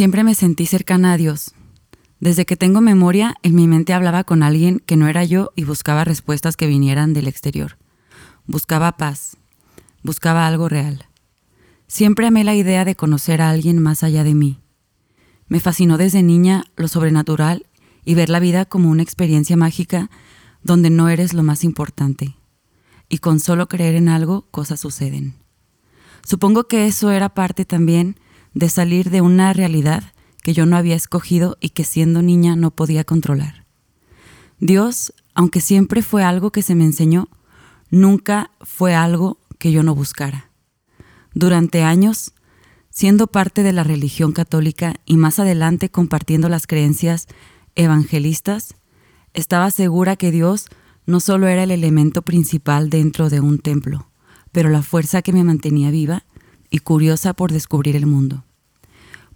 Siempre me sentí cercana a Dios. Desde que tengo memoria, en mi mente hablaba con alguien que no era yo y buscaba respuestas que vinieran del exterior. Buscaba paz. Buscaba algo real. Siempre amé la idea de conocer a alguien más allá de mí. Me fascinó desde niña lo sobrenatural y ver la vida como una experiencia mágica donde no eres lo más importante. Y con solo creer en algo, cosas suceden. Supongo que eso era parte también de salir de una realidad que yo no había escogido y que siendo niña no podía controlar. Dios, aunque siempre fue algo que se me enseñó, nunca fue algo que yo no buscara. Durante años, siendo parte de la religión católica y más adelante compartiendo las creencias evangelistas, estaba segura que Dios no solo era el elemento principal dentro de un templo, pero la fuerza que me mantenía viva y curiosa por descubrir el mundo.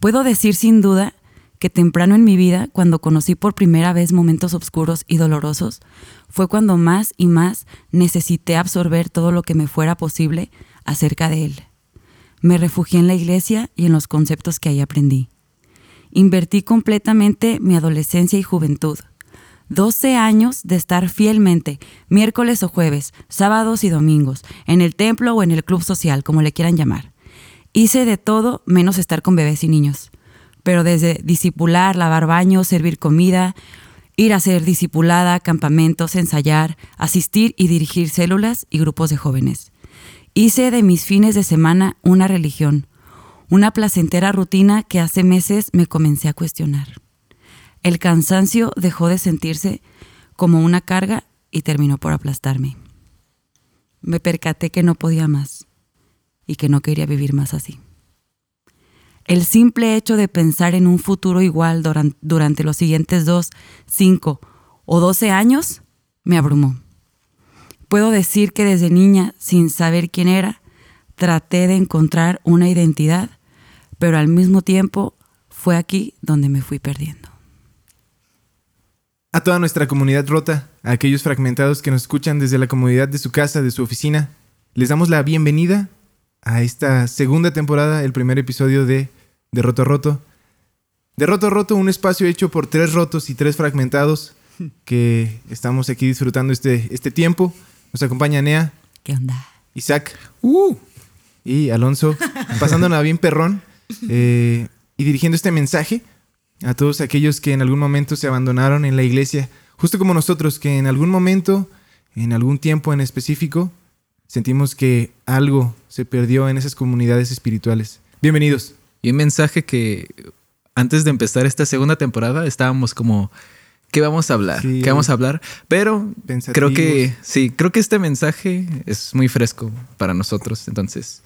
Puedo decir sin duda que temprano en mi vida, cuando conocí por primera vez momentos oscuros y dolorosos, fue cuando más y más necesité absorber todo lo que me fuera posible acerca de él. Me refugié en la iglesia y en los conceptos que ahí aprendí. Invertí completamente mi adolescencia y juventud. 12 años de estar fielmente, miércoles o jueves, sábados y domingos, en el templo o en el club social, como le quieran llamar. Hice de todo menos estar con bebés y niños. Pero desde disipular, lavar baños, servir comida, ir a ser discipulada, campamentos, ensayar, asistir y dirigir células y grupos de jóvenes. Hice de mis fines de semana una religión, una placentera rutina que hace meses me comencé a cuestionar. El cansancio dejó de sentirse como una carga y terminó por aplastarme. Me percaté que no podía más y que no quería vivir más así. El simple hecho de pensar en un futuro igual durante los siguientes dos, cinco o doce años me abrumó. Puedo decir que desde niña, sin saber quién era, traté de encontrar una identidad, pero al mismo tiempo fue aquí donde me fui perdiendo. A toda nuestra comunidad rota, a aquellos fragmentados que nos escuchan desde la comodidad de su casa, de su oficina, les damos la bienvenida a esta segunda temporada, el primer episodio de De Roto Roto. De Roto Roto, un espacio hecho por tres rotos y tres fragmentados que estamos aquí disfrutando este, este tiempo. Nos acompaña Nea. ¿Qué onda? Isaac. Uh, y Alonso, pasándonos bien perrón eh, y dirigiendo este mensaje a todos aquellos que en algún momento se abandonaron en la iglesia, justo como nosotros, que en algún momento, en algún tiempo en específico, sentimos que algo se perdió en esas comunidades espirituales. Bienvenidos. Y un mensaje que antes de empezar esta segunda temporada estábamos como, ¿qué vamos a hablar? ¿Qué vamos a hablar? Pero creo que, sí, creo que este mensaje es muy fresco para nosotros. Entonces,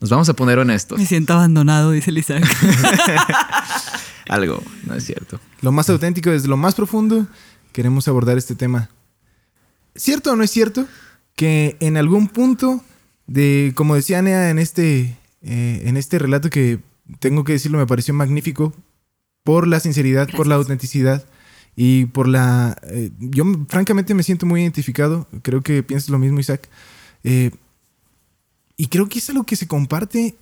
nos vamos a poner honestos. Me siento abandonado, dice Isaac. Algo, no es cierto. Lo más auténtico, desde lo más profundo, queremos abordar este tema. ¿Cierto o no es cierto que en algún punto de, como decía Nea en este, eh, en este relato que tengo que decirlo, me pareció magnífico por la sinceridad, por la autenticidad y por la... Eh, yo francamente me siento muy identificado, creo que piensas lo mismo Isaac, eh, y creo que es algo que se comparte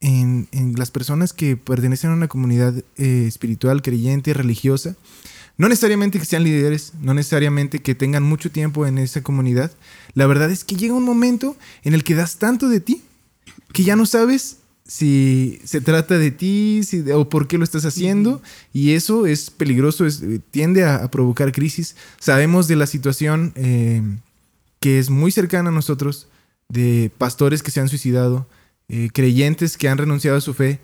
en, las personas que pertenecen a una comunidad espiritual, creyente, religiosa, no necesariamente que sean líderes, no necesariamente que tengan mucho tiempo en esa comunidad. La verdad es que llega un momento en el que das tanto de ti que ya no sabes si se trata de ti o por qué lo estás haciendo. Y eso es peligroso, tiende a, provocar crisis. Sabemos de la situación eh, que es muy cercana a nosotros, de pastores que se han suicidado, eh, creyentes que han renunciado a su fe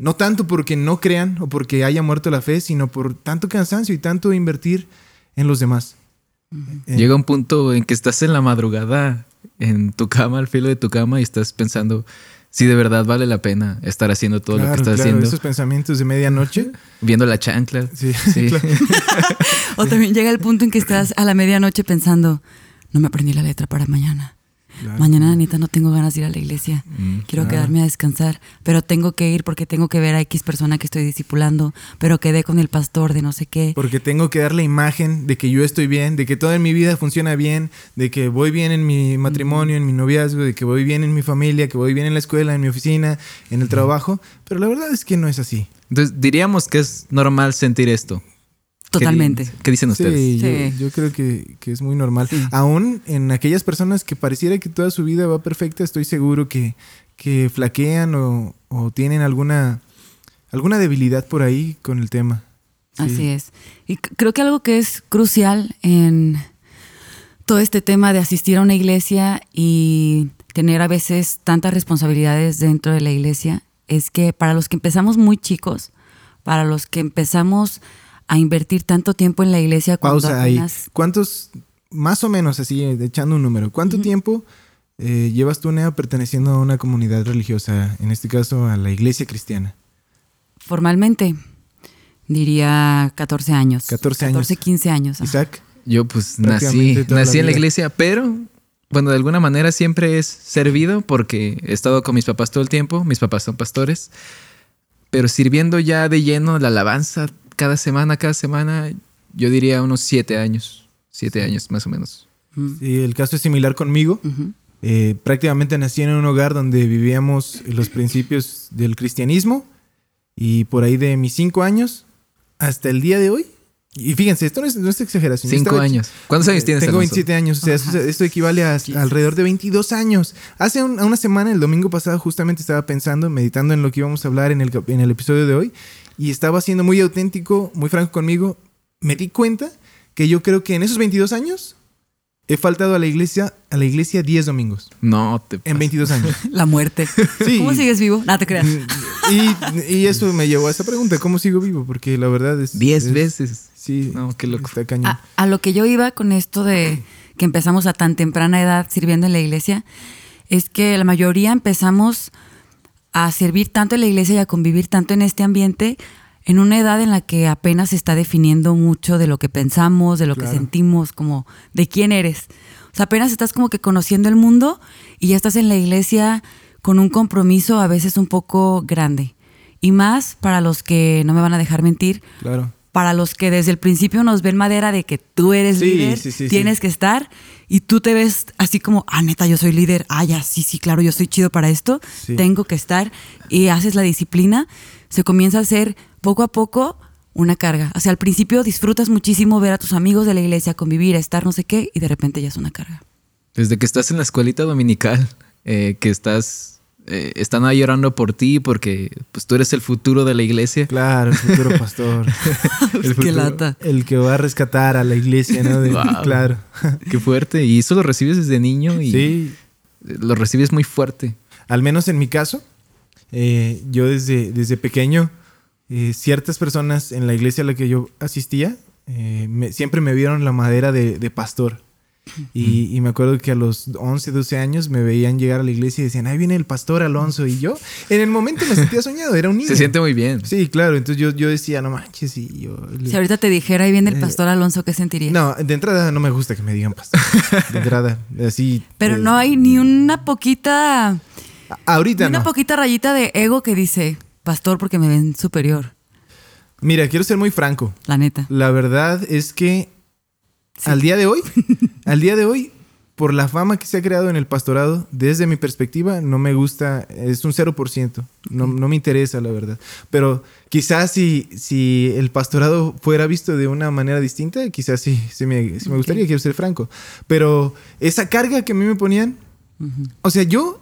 no tanto porque no crean o porque haya muerto la fe, sino por tanto cansancio y tanto invertir en los demás. Eh, Llega un punto en que estás en la madrugada, en tu cama, al filo de tu cama, y estás pensando si de verdad vale la pena estar haciendo todo lo que estás haciendo. Esos pensamientos de medianoche. Viendo la chancla. Sí. o también llega el punto en que estás a la medianoche pensando, no me aprendí la letra para mañana. Mañana, neta, no tengo ganas de ir a la iglesia. Mm, Quiero quedarme a descansar, pero tengo que ir porque tengo que ver a X persona que estoy discipulando, pero quedé con el pastor de no sé qué. Porque tengo que dar la imagen de que yo estoy bien, de que toda mi vida funciona bien, de que voy bien en mi matrimonio, en mi noviazgo, de que voy bien en mi familia, que voy bien en la escuela, en mi oficina, en el trabajo. Pero la verdad es que no es así. Entonces, diríamos que es normal sentir esto. Totalmente. ¿Qué, dicen ustedes? Sí, Yo, creo que, es muy normal. Aún en aquellas personas que pareciera que toda su vida va perfecta, estoy seguro que, que flaquean o, tienen alguna, alguna debilidad por ahí con el tema. Así es. Y creo que algo que es crucial en todo este tema de asistir a una iglesia y tener a veces tantas responsabilidades dentro de la iglesia es que para los que empezamos muy chicos, para los que empezamos a invertir tanto tiempo en la iglesia. Cuando Pausa ahí. ¿Cuántos, más o menos así, echando un número, cuánto tiempo eh, llevas tú, Nea, perteneciendo a una comunidad religiosa, en este caso a la iglesia cristiana? Formalmente, diría 14 años. 14 años. 14, 15 años. Isaac. Yo pues nací, nací en la iglesia, pero bueno, de alguna manera siempre es servido porque he estado con mis papás todo el tiempo, mis papás son pastores, pero sirviendo ya de lleno la alabanza cada semana, cada semana, yo diría unos siete años, siete años más o menos. Sí, el caso es similar conmigo. Eh, prácticamente nací en un hogar donde vivíamos los principios del cristianismo y por ahí de mis cinco años hasta el día de hoy. Y fíjense, esto no es, exageración. Cinco años. ¿Cuántos años tienes? Tengo 27 años. O sea, esto, equivale a, alrededor de 22 años. Hace una semana, el domingo pasado, justamente estaba pensando, meditando en lo que íbamos a hablar en el, en el episodio de hoy y estaba siendo muy auténtico, muy franco conmigo, me di cuenta que yo creo que en esos 22 años he faltado a la iglesia, a la iglesia 10 domingos. No, te En 22 años. La muerte. ¿Cómo sigues vivo? No te creas. Y, eso me llevó a esa pregunta, ¿cómo sigo vivo? Porque la verdad es... 10 veces. Sí. No, qué loco. Está cañón. A, lo que yo iba con esto de que empezamos a tan temprana edad sirviendo en la iglesia, es que la mayoría empezamos a servir tanto en la iglesia y a convivir tanto en este ambiente en una edad en la que apenas se está definiendo mucho de lo que pensamos, de lo que sentimos, como de quién eres. O sea, apenas estás como que conociendo el mundo y ya estás en la iglesia con un compromiso a veces un poco grande. Y más para los que no me van a dejar mentir. Claro. Para los que desde el principio nos ven madera de que tú eres líder, tienes que estar y tú te ves así como, ah, neta, yo soy líder, ah, ya, sí, sí, claro, yo soy chido para esto, tengo que estar y haces la disciplina, se comienza a hacer poco a poco una carga. O sea, al principio disfrutas muchísimo ver a tus amigos de la iglesia, convivir, estar no sé qué, y de repente ya es una carga. Desde que estás en la escuelita dominical, eh, que estás, eh, están ahí llorando por ti porque pues tú eres el futuro de la iglesia. Claro, el futuro pastor. el qué lata. El que va a rescatar a la iglesia, ¿no? Claro. qué fuerte. Y eso lo recibes desde niño y sí. lo recibes muy fuerte. Al menos en mi caso, eh, yo desde, desde pequeño eh, ciertas personas en la iglesia a la que yo asistía eh, siempre me vieron la madera de, pastor. Y, me acuerdo que a los 11, 12 años me veían llegar a la iglesia y decían, ahí viene el pastor Alonso. Y yo, en el momento me sentía soñado, era un niño. Se siente muy bien. Sí, claro. Entonces yo, yo decía, no manches. Y yo, si ahorita te dijera, ahí viene el eh, pastor Alonso, ¿qué sentirías? No, de entrada no me gusta que me digan pastor. De entrada, así. Pero no hay ni una poquita. Ahorita ni Una poquita rayita de ego que dice, pastor porque me ven superior. Mira, quiero ser muy franco. La neta. La verdad es que al día de hoy, al día de hoy, por la fama que se ha creado en el pastorado, desde mi perspectiva, no me gusta, es un 0%, no, no me interesa, la verdad. Pero quizás si, si el pastorado fuera visto de una manera distinta, quizás sí, sí me, me gustaría, quiero ser franco. Pero esa carga que a mí me ponían, o sea, yo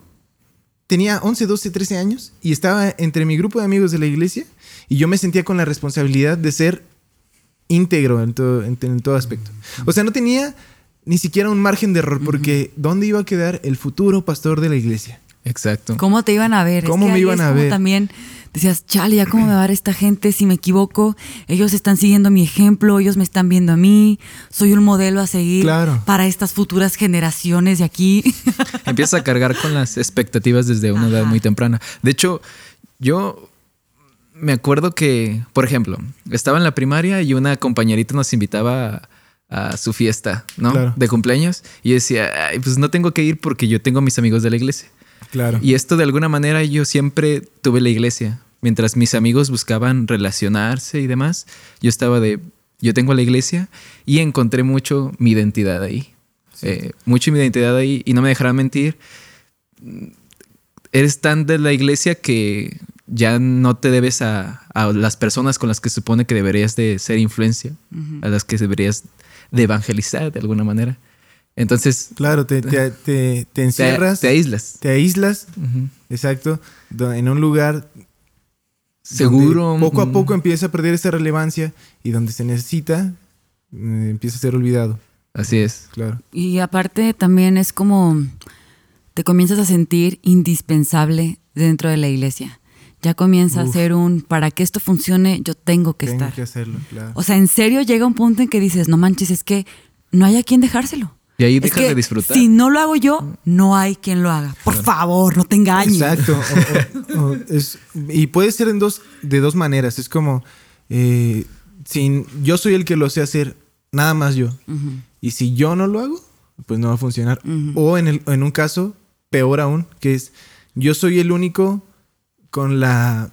tenía 11, 12, 13 años y estaba entre mi grupo de amigos de la iglesia y yo me sentía con la responsabilidad de ser íntegro en todo, en, todo aspecto. O sea, no tenía ni siquiera un margen de error porque ¿dónde iba a quedar el futuro pastor de la iglesia? Exacto. ¿Cómo te iban a ver? ¿Cómo me iban a ver? También decías, chale, ¿ya cómo me va a ver esta gente si me equivoco? Ellos están siguiendo mi ejemplo, ellos me están viendo a mí, soy un modelo a seguir para estas futuras generaciones de aquí. Empiezas a cargar con las expectativas desde una edad muy temprana. De hecho, yo me acuerdo que, por ejemplo, estaba en la primaria y una compañerita nos invitaba a su fiesta, ¿no? De cumpleaños. Y decía, pues no tengo que ir porque yo tengo mis amigos de la iglesia. Claro. Y esto de alguna manera yo siempre tuve la iglesia. Mientras mis amigos buscaban relacionarse y demás, yo estaba de, yo tengo la iglesia y encontré mucho mi identidad ahí. Eh, mucho mi identidad ahí y no me dejarán mentir. Eres tan de la iglesia que ya no te debes a, las personas con las que supone que deberías de ser influencia, a las que deberías de evangelizar de alguna manera. Entonces... Claro, te, te, te, encierras. Te, aíslas. Te aíslas, exacto, en un lugar seguro. Poco a poco empieza a perder esa relevancia y donde se necesita, eh, empieza a ser olvidado. Así es. Claro. Y aparte también es como te comienzas a sentir indispensable dentro de la iglesia. Ya comienza a ser un, para que esto funcione, yo tengo que tengo estar. que hacerlo, claro. O sea, en serio llega un punto en que dices, no manches, es que no hay a quien dejárselo. Y ahí dejas de disfrutar. Si no lo hago yo, no hay quien lo haga. Por favor, no te engañes. Exacto. y puede ser en dos, de dos maneras. Es como, eh, sin, yo soy el que lo sé hacer, nada más yo. Y si yo no lo hago, pues no va a funcionar. O en, el, en un caso, peor aún, que es, yo soy el único con la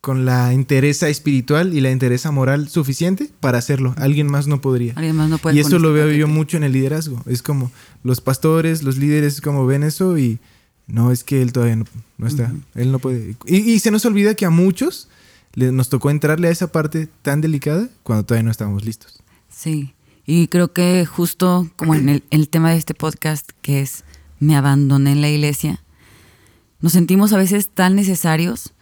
con la interesa espiritual y la interesa moral suficiente para hacerlo. Alguien más no podría. Alguien más no puede. Y eso lo veo yo mucho en el liderazgo. Es como los pastores, los líderes, como ven eso y no, es que él todavía no, está. Él no puede. Y, se nos olvida que a muchos nos tocó entrarle a esa parte tan delicada cuando todavía no estábamos listos. Sí. Y creo que justo como en el, el tema de este podcast, que es me abandoné en la iglesia, nos sentimos a veces tan necesarios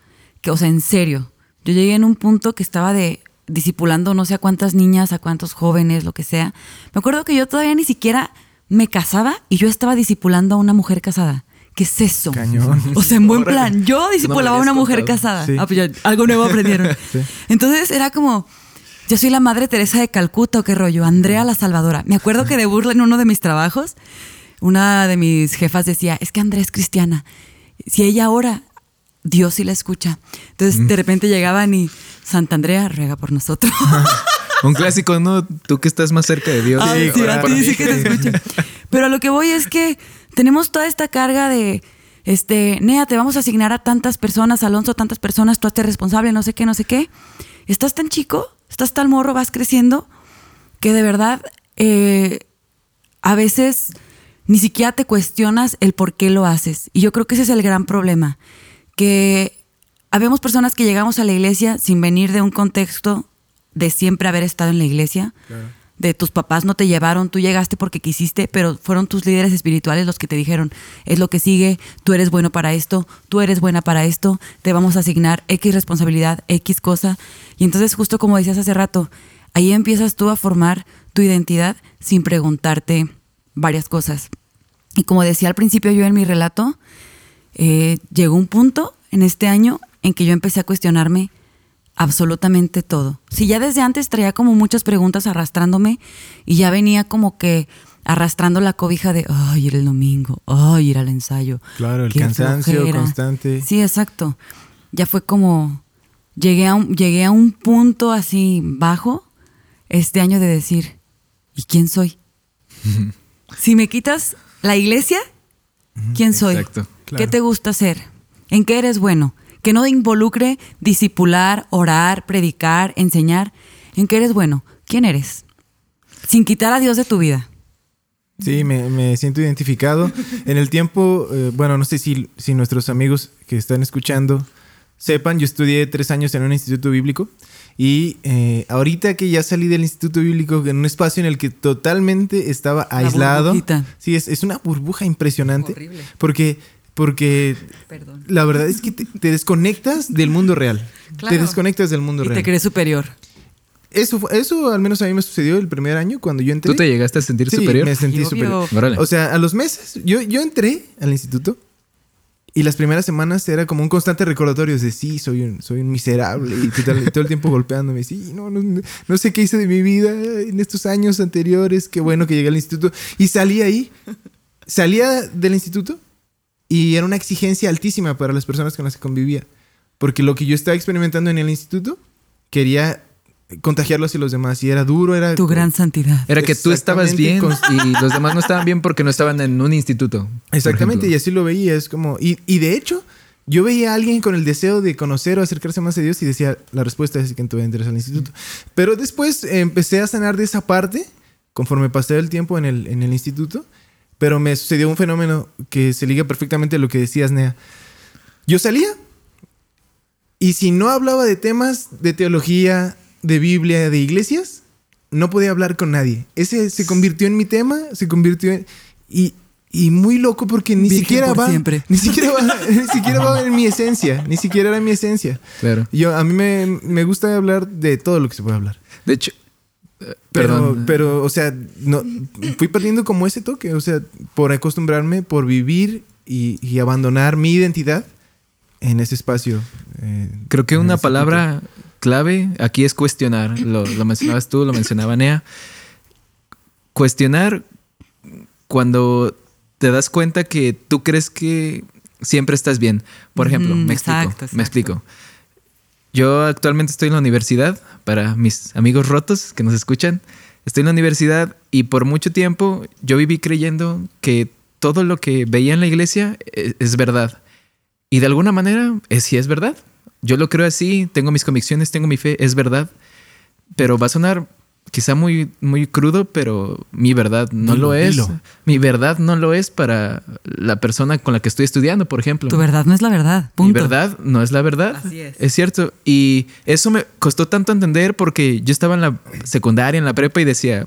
que, o sea, en serio, yo llegué en un punto que estaba de disipulando no sé a cuántas niñas, a cuántos jóvenes, lo que sea. Me acuerdo que yo todavía ni siquiera me casaba y yo estaba disipulando a una mujer casada. ¿Qué es eso? Cañón. O sea, en buen plan. Yo disipulaba a una mujer casada. Ah, pues algo nuevo aprendieron. Entonces era como, yo soy la madre Teresa de Calcuta o qué rollo, Andrea la Salvadora. Me acuerdo que de burla en uno de mis trabajos, una de mis jefas decía, es que Andrea es cristiana si ella ora, Dios sí la escucha. Entonces de repente llegaban y Santa Andrea ruega por nosotros. Un clásico, ¿no? Tú que estás más cerca de Dios. sí, a ti sí que te escucha. Pero a lo que voy es que tenemos toda esta carga de, este, Nea, te vamos a asignar a tantas personas, Alonso, tantas personas, tú hazte responsable, no sé qué, no sé qué. Estás tan chico, estás tan morro, vas creciendo, que de verdad eh, a veces ni siquiera te cuestionas el por qué lo haces. Y yo creo que ese es el gran problema, que habemos personas que llegamos a la iglesia sin venir de un contexto de siempre haber estado en la iglesia. De tus papás no te llevaron, tú llegaste porque quisiste, pero fueron tus líderes espirituales los que te dijeron, es lo que sigue, tú eres bueno para esto, tú eres buena para esto, te vamos a asignar X responsabilidad, X cosa. Y entonces justo como decías hace rato, ahí empiezas tú a formar tu identidad sin preguntarte, varias cosas. Y como decía al principio yo en mi relato, eh, llegó un punto en este año en que yo empecé a cuestionarme absolutamente todo. Si ya desde antes traía como muchas preguntas arrastrándome y ya venía como que arrastrando la cobija de, ay, ir el domingo, ay, ir al ensayo. Claro, el cansancio constante. Sí, exacto. Ya fue como, llegué a, un, llegué a un punto así bajo este año de decir, ¿y quién soy? si me quitas la iglesia, ¿quién soy? ¿Qué te gusta hacer? ¿En qué eres bueno? Que no involucre disipular, orar, predicar, enseñar. ¿En qué eres bueno? ¿Quién eres? Sin quitar a Dios de tu vida. Sí, me, siento identificado. En el tiempo, eh, bueno, no sé si, si nuestros amigos que están escuchando sepan, yo estudié tres años en un instituto bíblico y eh, ahorita que ya salí del Instituto Bíblico, en un espacio en el que totalmente estaba aislado. Sí, es, es, una burbuja impresionante. Horrible. Porque, porque la verdad es que te, desconectas del mundo real. Te desconectas del mundo y real. Te crees superior. Eso, eso al menos a mí me sucedió el primer año cuando yo entré. ¿Tú te llegaste a sentir sí, superior? Me sentí superior. O sea, a los meses, yo, yo entré al instituto y las primeras semanas era como un constante recordatorio de sí, soy un, soy un miserable y todo, el tiempo golpeándome. Sí, no, no, no, sé qué hice de mi vida en estos años anteriores. Qué bueno que llegué al instituto. Y salí ahí, salía del instituto y era una exigencia altísima para las personas con las que convivía. Porque lo que yo estaba experimentando en el instituto, quería contagiarlo hacia los demás. Y era duro, era... Tu gran santidad. Era que tú estabas bien y los demás no estaban bien porque no estaban en un instituto. Exactamente, y así lo veía. Es como... Y, y de hecho, yo veía a alguien con el deseo de conocer o acercarse más a Dios y decía, la respuesta es que tú entras al instituto. Pero después empecé a sanar de esa parte conforme pasé el tiempo en el, en el instituto. Pero me sucedió un fenómeno que se liga perfectamente a lo que decías, Nea. Yo salía y si no hablaba de temas de teología, de Biblia, de iglesias, no podía hablar con nadie. Ese se convirtió en mi tema, se convirtió en... Y, y muy loco porque ni siquiera va... Ni siquiera va, ni siquiera va en mi esencia, ni siquiera era mi esencia. Claro. Yo, a mí me, me gusta hablar de todo lo que se puede hablar. De hecho, pero, pero, o sea, no, fui perdiendo como ese toque, o sea, por acostumbrarme, por vivir y, abandonar mi identidad en ese espacio. Eh, Creo que una palabra clave aquí es cuestionar. Lo, mencionabas tú, lo mencionaba Nea. Cuestionar cuando te das cuenta que tú crees que siempre estás bien. Por ejemplo, me explico. Me explico. Yo actualmente estoy en la universidad, para mis amigos rotos que nos escuchan. Estoy en la universidad y por mucho tiempo yo viví creyendo que todo lo que veía en la iglesia e-, es, verdad. Y de alguna manera, es, sí es verdad. Yo lo creo así, tengo mis convicciones, tengo mi fe, es verdad. Pero va a sonar quizá muy, muy crudo, pero mi verdad no lo es. Mi verdad no lo es para la persona con la que estoy estudiando, por ejemplo. Tu verdad no es la verdad. Punto. Mi verdad no es la verdad. Así es. Es cierto. Y eso me costó tanto entender porque yo estaba en la secundaria, en la prepa y decía,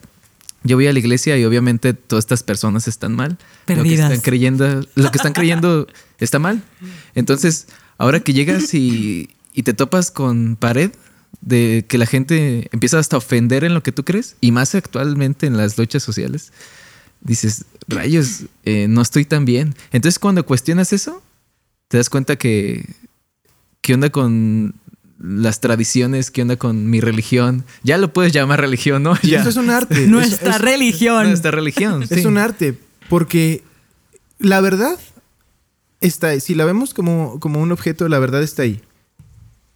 yo voy a la iglesia y obviamente todas estas personas están mal. Perdidas. Lo que están creyendo, lo que están creyendo está mal. Entonces, ahora que llegas y, y te topas con pared, de que la gente empieza hasta a ofender en lo que tú crees y más actualmente en las luchas sociales, dices, rayos, eh, no estoy tan bien. Entonces cuando cuestionas eso, te das cuenta que, ¿qué onda con las tradiciones? ¿Qué onda con mi religión? Ya lo puedes llamar religión, ¿no? Ya. Eso es un arte. nuestra religión. Nuestra religión. Es un arte, porque la verdad está. Si la vemos como, como un objeto, la verdad está ahí.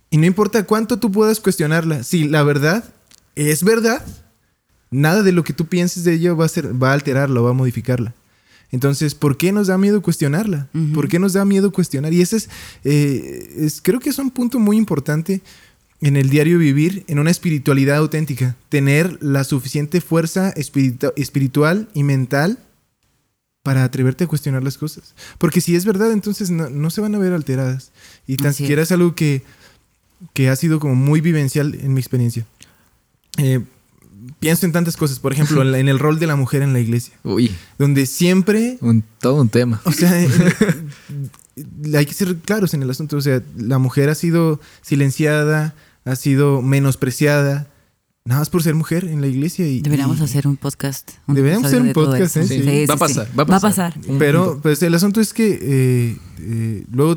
Y no importa cuánto tú puedas cuestionarla, si la verdad es verdad, nada de lo que tú pienses de ella va a, ser, va a alterarla o va a modificarla. Entonces, ¿por qué nos da miedo cuestionarla? ¿Por qué nos da miedo cuestionar? Y ese eh, es, creo que es un punto muy importante en el diario vivir, en una espiritualidad auténtica. Tener la suficiente fuerza espiritual y mental para atreverte a cuestionar las cosas. Porque si es verdad, entonces no, se van a ver alteradas. Y tan siquiera es algo que que ha sido como muy vivencial en mi experiencia. Eh, pienso en tantas cosas, por ejemplo, en el rol de la mujer en la iglesia. Uy. Donde siempre... Un, todo un tema. O sea, hay que ser claros en el asunto. O sea, la mujer ha sido silenciada, ha sido menospreciada, Nada más por ser mujer en la iglesia y... Deberíamos hacer un podcast. deberíamos hacer un podcast, ¿eh? Sí. va, a pasar, va, a pasar, Pero pues el asunto es que eh, eh, luego,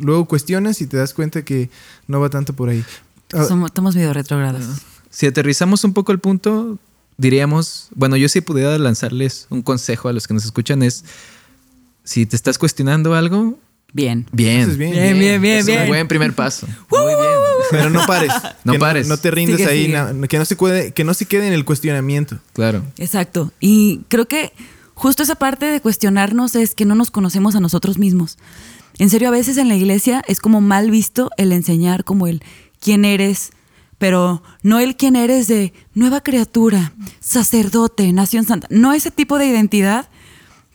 luego cuestionas y te das cuenta que no va tanto por ahí. Ah, Somos, estamos medio retrógrados. Si aterrizamos un poco el punto, diríamos, bueno, yo si pudiera lanzarles un consejo a los que nos escuchan es, si te estás cuestionando algo, Bien. Bien. bien. Bien, bien, bien, Es un buen primer paso. Muy bien. Pero no pares. No pares. No, te rindes ahí. que, no se puede, que no se quede en el cuestionamiento. Claro. Exacto. Y creo que justo esa parte de cuestionarnos es que no nos conocemos a nosotros mismos. En serio, a veces en la iglesia es como mal visto el enseñar como el quién eres, pero no el quién eres de nueva criatura, sacerdote, nación santa. No ese tipo de identidad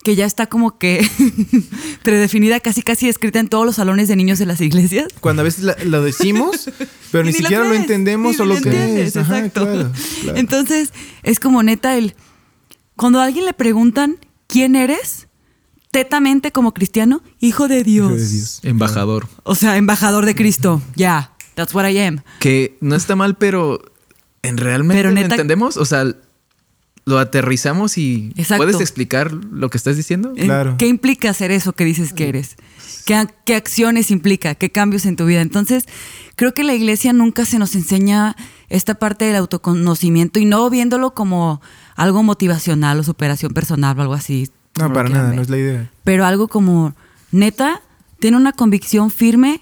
que ya está como que predefinida, casi casi escrita en todos los salones de niños de las iglesias. Cuando a veces lo decimos, pero ni, siquiera lo, entendemos o lo, que es. exacto. Entonces, es como neta el... Cuando a alguien le preguntan, ¿quién eres? Tetamente como cristiano, hijo de Dios. Hijo de Dios. Embajador. O sea, embajador de Cristo. Ya, that's what I am. Que no está mal, pero en realmente pero neta, entendemos. O sea, lo aterrizamos y puedes explicar lo que estás diciendo. Claro. ¿Qué implica hacer eso que dices que eres? ¿Qué, ¿Qué, acciones implica? ¿Qué cambios en tu vida? Entonces, creo que la iglesia nunca se nos enseña esta parte del autoconocimiento y no viéndolo como algo motivacional o superación personal o algo así. No, para nada, no es la idea. Pero algo como, neta, tiene una convicción firme,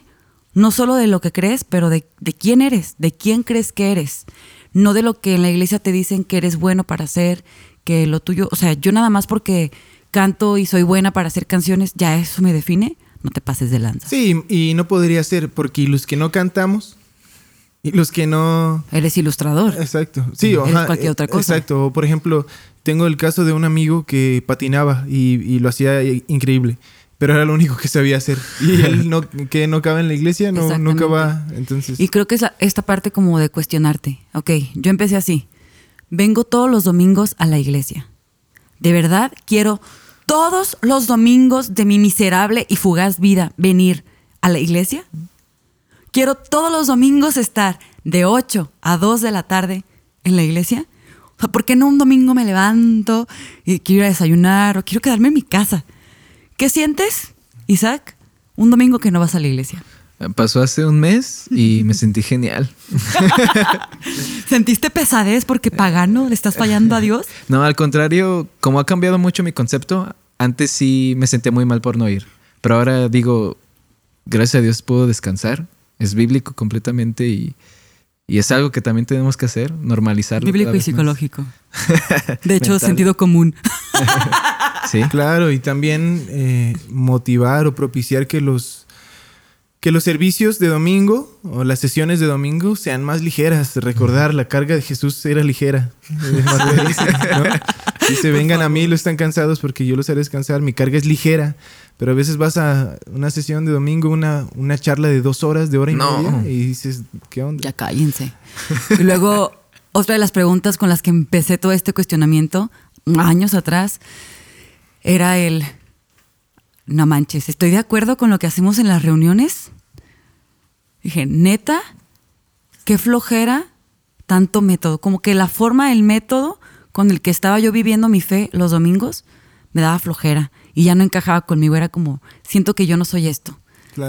no solo de lo que crees, pero de, de quién eres, de quién crees que eres no de lo que en la iglesia te dicen que eres bueno para hacer, que lo tuyo, o sea, yo nada más porque canto y soy buena para hacer canciones, ya eso me define, no te pases de lanza. Sí, y no podría ser, porque los que no cantamos y los que no... Eres ilustrador. Exacto. Sí, o cualquier otra cosa. Exacto. Por ejemplo, tengo el caso de un amigo que patinaba y, lo hacía increíble pero era lo único que sabía hacer. Y él no, que no cabe en la iglesia, no, nunca va. Entonces. Y creo que es esta parte como de cuestionarte. Ok, yo empecé así. Vengo todos los domingos a la iglesia. De verdad quiero todos los domingos de mi miserable y fugaz vida venir a la iglesia. Quiero todos los domingos estar de 8 a 2 de la tarde en la iglesia. O sea, ¿por qué no un domingo me levanto y quiero ir a desayunar o quiero quedarme en mi casa? ¿Qué sientes, Isaac? Un domingo que no vas a la iglesia. Pasó hace un mes y me sentí genial. ¿Sentiste pesadez porque pagano le estás fallando a Dios? No, al contrario, como ha cambiado mucho mi concepto, antes sí me sentía muy mal por no ir. Pero ahora digo, gracias a Dios puedo descansar. Es bíblico completamente y, es algo que también tenemos que hacer, normalizarlo. Bíblico y psicológico. De hecho, sentido común. Sí. Claro, y también eh, motivar o propiciar que los, que los servicios de domingo o las sesiones de domingo sean más ligeras. Recordar, la carga de Jesús era ligera. Dice, vengan a mí, lo están cansados porque yo los haré descansar. Mi carga es ligera. Pero a veces vas a una sesión de domingo, una, una charla de dos horas, de hora y media, y dices, ¿qué onda? Ya cállense. y luego, otra de las preguntas con las que empecé todo este cuestionamiento, años atrás, era el, no manches, estoy de acuerdo con lo que hacemos en las reuniones. Dije, neta, qué flojera tanto método, como que la forma, el método con el que estaba yo viviendo mi fe los domingos me daba flojera y ya no encajaba conmigo, era como, siento que yo no soy esto.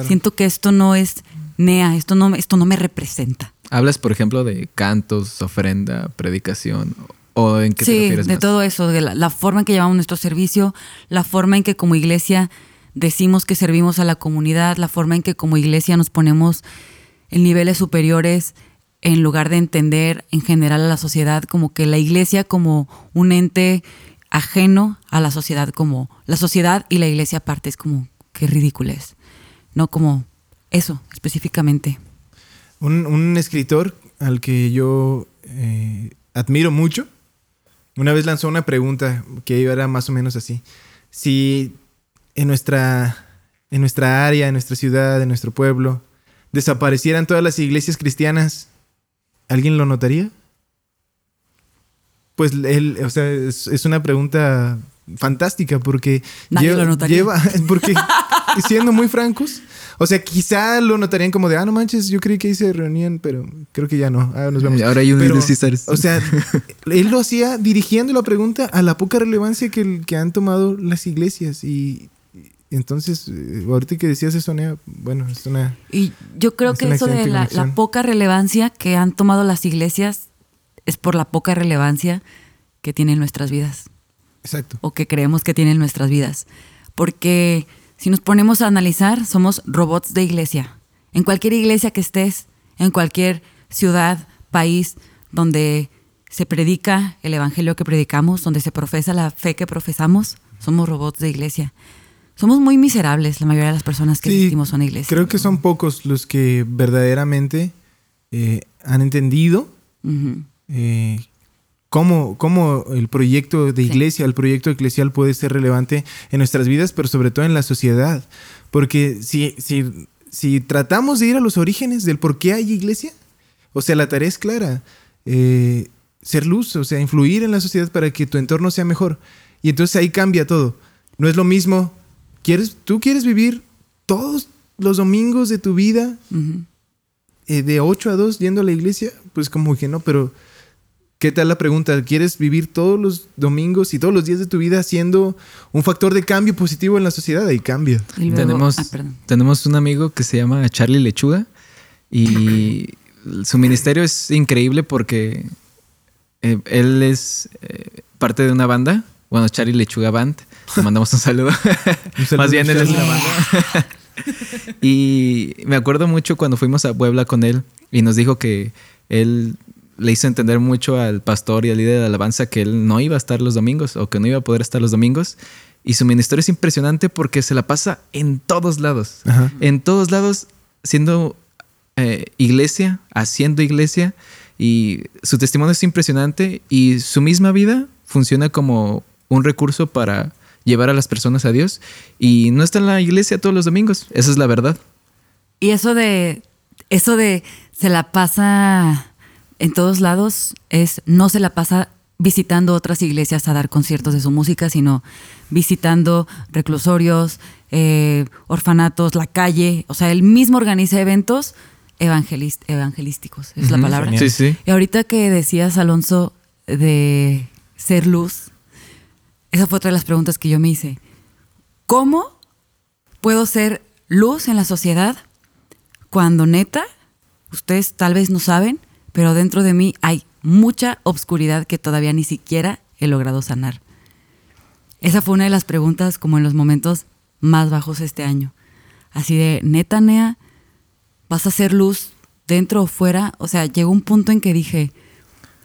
Siento que esto no es NEA, esto no, esto no me representa. Hablas, por ejemplo, de cantos, ofrenda, predicación ¿O en qué sí, te refieres de todo eso, de la, forma en que llevamos nuestro servicio, la forma en que como iglesia decimos que servimos a la comunidad, la forma en que como iglesia nos ponemos en niveles superiores en lugar de entender en general a la sociedad como que la iglesia como un ente ajeno a la sociedad como la sociedad y la iglesia aparte es como qué ridículo es no como eso específicamente. Un, escritor al que yo eh, admiro mucho una vez lanzó una pregunta que era más o menos así. Si en nuestra, en nuestra área, en nuestra ciudad, en nuestro pueblo, desaparecieran todas las iglesias cristianas, ¿alguien lo notaría? Pues él, o sea, es, una pregunta fantástica porque Nadie lo notaría. lleva, porque siendo muy francos, o sea, quizá lo notarían como de, ah, no manches, yo creí que ahí se reunían, pero creo que ya no. Ah, nos vemos. Ahora hay un pero, O sea, él lo hacía dirigiendo la pregunta a la poca relevancia que, que han tomado las iglesias. Y, entonces, eh, ahorita que decías eso, Nea, bueno, es una. Y yo creo que eso de la, la poca relevancia que han tomado las iglesias es por la poca relevancia que tienen nuestras vidas. Exacto. O que creemos que tienen nuestras vidas. Porque si nos ponemos a analizar, somos robots de iglesia. En cualquier iglesia que estés, en cualquier ciudad, país donde se predica el evangelio que predicamos, donde se profesa la fe que profesamos, somos robots de iglesia. Somos muy miserables, la mayoría de las personas que asistimos a una iglesia. Creo que son pocos los que verdaderamente eh, han entendido cómo, el proyecto de iglesia, el proyecto eclesial puede ser relevante en nuestras vidas, pero sobre todo en la sociedad. Porque si, si, si tratamos de ir a los orígenes del por qué hay iglesia, o sea, la tarea es clara. Eh, ser luz, o sea, influir en la sociedad para que tu entorno sea mejor. Y entonces ahí cambia todo. No es lo mismo. ¿Quieres, ¿Tú quieres vivir todos los domingos de tu vida eh, de 8 a 2 yendo a la iglesia? Pues como que no, pero ¿Qué tal la pregunta? ¿Quieres vivir todos los domingos y todos los días de tu vida siendo un factor de cambio positivo en la sociedad? Ahí cambia. tenemos, ah, tenemos un amigo que se llama Charlie Lechuga y su ministerio es increíble porque eh, él es eh, parte de una banda. Bueno, Charlie Lechuga Band. Le mandamos un saludo. Más bien él es la banda. y me acuerdo mucho cuando fuimos a Puebla con él y nos dijo que él le hizo entender mucho al pastor y al líder de alabanza que él no iba a estar los domingos o que no iba a poder estar los domingos. Y su ministerio es impresionante porque se la pasa en todos lados. En todos lados, siendo eh, iglesia, haciendo iglesia. Y su testimonio es impresionante y su misma vida funciona como un recurso para llevar a las personas a Dios. Y no está en la iglesia todos los domingos. Esa es la verdad. Y eso de, eso de se la pasa en todos lados es no se la pasa visitando otras iglesias a dar conciertos de su música, sino visitando reclusorios, eh, orfanatos, la calle. O sea, él mismo organiza eventos evangelísticos, es la palabra. Sí, sí. Y ahorita que decías, Alonso, de ser luz, esa fue otra de las preguntas que yo me hice. ¿Cómo puedo ser luz en la sociedad cuando neta, ustedes tal vez no saben, pero dentro de mí hay mucha obscuridad que todavía ni siquiera he logrado sanar? Esa fue una de las preguntas como en los momentos más bajos este año. Así de, neta, Nea, vas a hacer luz dentro o fuera. O sea, llegó un punto en que dije,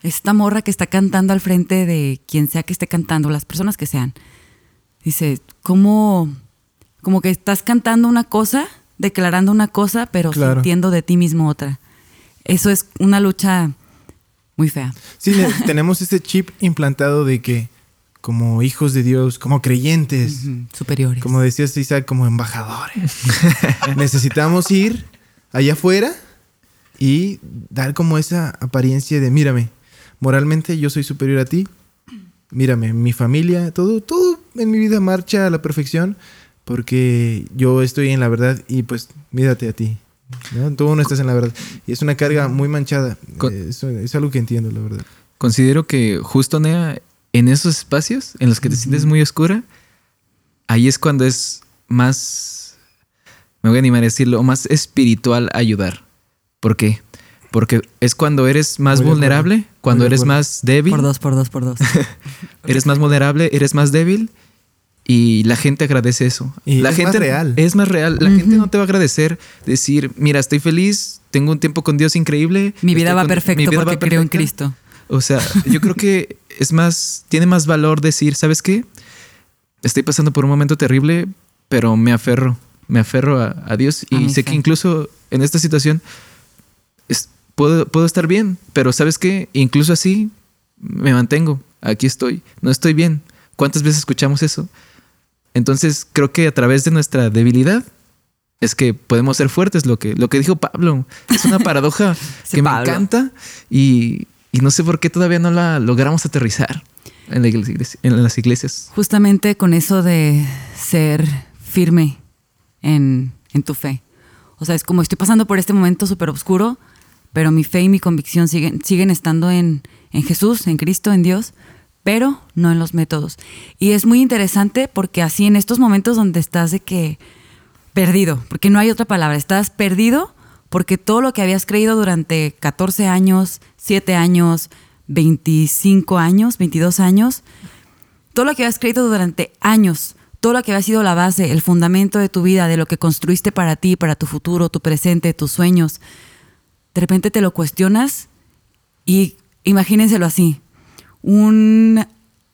esta morra que está cantando al frente de quien sea que esté cantando, las personas que sean, dice, ¿cómo? Como que estás cantando una cosa, declarando una cosa, pero sintiendo de ti mismo otra. Eso es una lucha muy fea. Sí, tenemos ese chip implantado de que como hijos de Dios, como creyentes, superiores. Como decías Isaac, como embajadores. Necesitamos ir allá afuera y dar como esa apariencia de, mírame, moralmente yo soy superior a ti, mírame, mi familia, todo, todo en mi vida marcha a la perfección porque yo estoy en la verdad y pues mírate a ti. ¿No? Tú no estás en la verdad. Y es una carga muy manchada. es, algo que entiendo, la verdad. Considero que justo, Nea, en esos espacios en los que te sientes muy oscura, ahí es cuando es más me voy a animar a decirlo, más espiritual ayudar. ¿Por qué? Porque es cuando eres más vulnerable, cuando eres más débil. Por dos, por dos, por dos. eres más vulnerable, eres más débil y la gente agradece eso. Y la es gente más real. Es más real. La gente no te va a agradecer decir, mira, estoy feliz, tengo un tiempo con Dios increíble. Mi vida va perfecto porque creo en Cristo. O sea, yo creo que es más, tiene más valor decir, ¿sabes qué? Estoy pasando por un momento terrible, pero me aferro me aferro a, Dios y sé que incluso en esta situación puedo, puedo estar bien, pero ¿sabes qué? Incluso así me mantengo, aquí estoy, no estoy bien. ¿Cuántas veces escuchamos eso? Entonces creo que a través de nuestra debilidad es que podemos ser fuertes, lo que, lo que dijo Pablo. Es una paradoja que me encanta y, y, no sé por qué todavía no la logramos aterrizar en, la iglesia, en las iglesias. Justamente con eso de ser firme en, tu fe. O sea, es como estoy pasando por este momento súper oscuro, pero mi fe y mi convicción siguen, siguen estando en, en Jesús, en Cristo, en Dios, pero no en los métodos. Y es muy interesante porque así en estos momentos donde estás de que perdido, porque no hay otra palabra, estás perdido porque todo lo que habías creído durante 14 años, 7 años, 25 años, 22 años, todo lo que habías creído durante años, todo lo que había sido la base, el fundamento de tu vida, de lo que construiste para ti, para tu futuro, tu presente, tus sueños, de repente te lo cuestionas y imagínenselo así. Un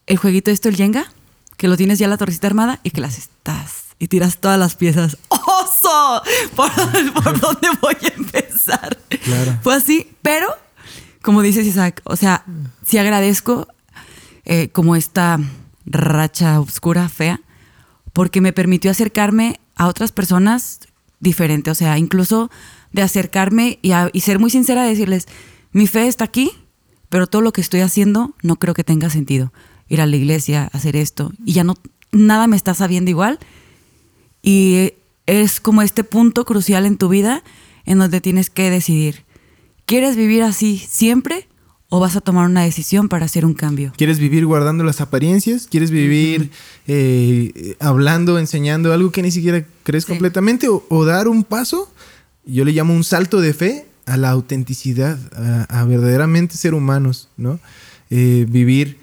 el jueguito esto el Jenga, que lo tienes ya la torrecita armada y que las estás y tiras todas las piezas. ¡Oso! ¿Por, dónde voy a empezar? Fue así, pero como dices Isaac, o sea, sí agradezco eh, como esta racha oscura, fea, porque me permitió acercarme a otras personas diferentes, o sea, incluso de acercarme y, ser muy sincera, de decirles, mi fe está aquí, pero todo lo que estoy haciendo no creo que tenga sentido. Ir a la iglesia, hacer esto, y ya no, nada me está sabiendo igual. Y es como este punto crucial en tu vida en donde tienes que decidir, ¿quieres vivir así siempre o vas a tomar una decisión para hacer un cambio. ¿Quieres vivir guardando las apariencias? ¿Quieres vivir eh, hablando, enseñando algo que ni siquiera crees completamente? O, dar un paso, yo le llamo un salto de fe a la autenticidad, a, verdaderamente ser humanos, ¿no? Eh, vivir,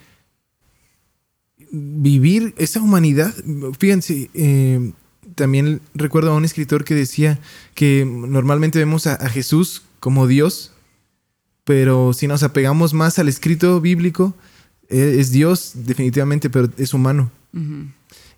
vivir esa humanidad. Fíjense, eh, también recuerdo a un escritor que decía que normalmente vemos a Jesús como Dios, pero si nos apegamos más al escrito bíblico, e, es Dios definitivamente, pero es humano.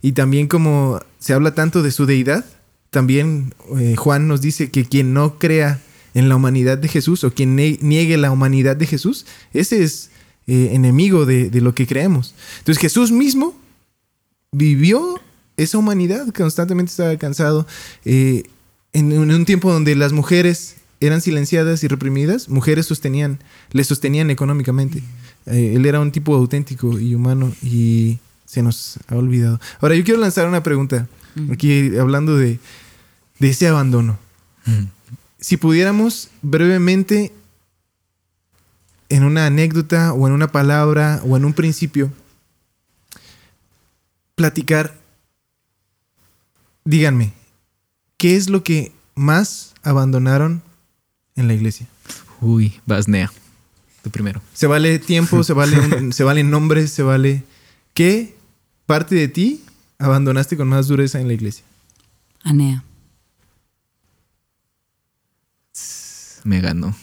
Y también como se habla tanto de su deidad, también eh, Juan nos dice que quien no crea en la humanidad de Jesús o quien niegue la humanidad de Jesús, ese es eh, enemigo de, lo que creemos. Entonces Jesús mismo vivió esa humanidad, constantemente estaba cansado. Eh, en, un tiempo donde las mujeres eran silenciadas y reprimidas, mujeres sostenían, le sostenían económicamente. Eh, él era un tipo auténtico y humano y se nos ha olvidado. Ahora, yo quiero lanzar una pregunta, aquí hablando de, de ese abandono. Si pudiéramos brevemente, en una anécdota o en una palabra o en un principio, platicar, díganme, ¿qué es lo que más abandonaron en la iglesia? Uy, Basnea. Tu primero. Se vale tiempo, se vale se valen nombres, se vale. ¿Qué parte de ti abandonaste con más dureza en la iglesia? Anea. Me ganó.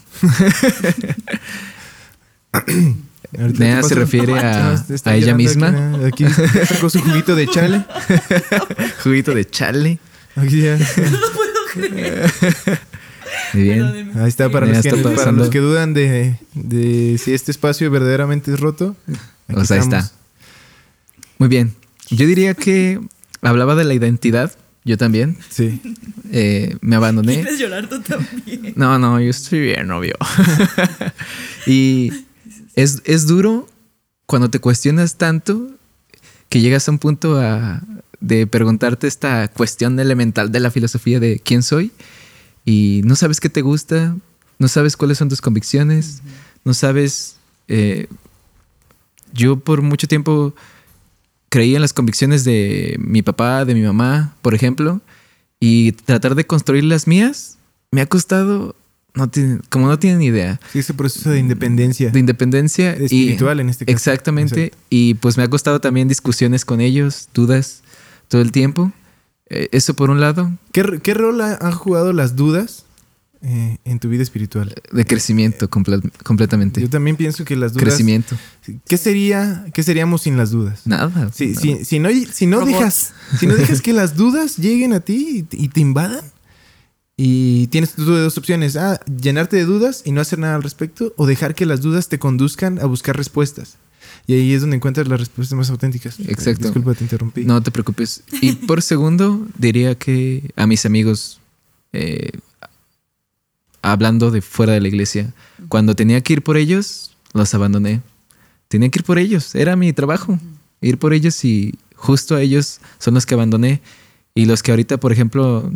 Anea se refiere a, a ella misma. Aquí, sacó su juguito de chale. juguito de chale. Aquí ya. No lo puedo creer. Muy bien. Ahí está para, los que, para los que, dudan de, de, si este espacio verdaderamente es roto. O sea, ahí está. Muy bien. Yo diría que hablaba de la identidad. Yo también. Sí. Eh, me abandoné. ¿Quieres llorar tú también? No, no, yo estoy bien, obvio. y es, es duro cuando te cuestionas tanto que llegas a un punto a, de preguntarte esta cuestión elemental de la filosofía de quién soy y no sabes qué te gusta, no sabes cuáles son tus convicciones, no sabes... Eh, yo por mucho tiempo creí en las convicciones de mi papá, de mi mamá, por ejemplo, y tratar de construir las mías me ha costado, no como no tienen idea. Sí, ese proceso de independencia. De independencia. Espiritual en este caso. Exactamente. Y pues me ha costado también discusiones con ellos, dudas, todo el tiempo. Eh, eso por un lado. ¿Qué, qué rol han jugado las dudas eh, en tu vida espiritual? De crecimiento completamente. Yo también pienso que las dudas... Crecimiento. ¿Qué, sería, qué seríamos sin las dudas? Nada. Si, Si, no, si, no dejas, si no dejas que las dudas lleguen a ti y, te invadan, y tienes dos opciones, ah, llenarte de dudas y no hacer nada al respecto, o dejar que las dudas te conduzcan a buscar respuestas. Y ahí es donde encuentras las respuestas más auténticas. Exacto. Disculpa, te interrumpí. No te preocupes. Y por segundo, diría que a mis amigos, eh, hablando de fuera de la iglesia, cuando tenía que ir por ellos, los abandoné. Tenía que ir por ellos, era mi trabajo, ir por ellos y justo a ellos son los que abandoné. Y los que ahorita, por ejemplo,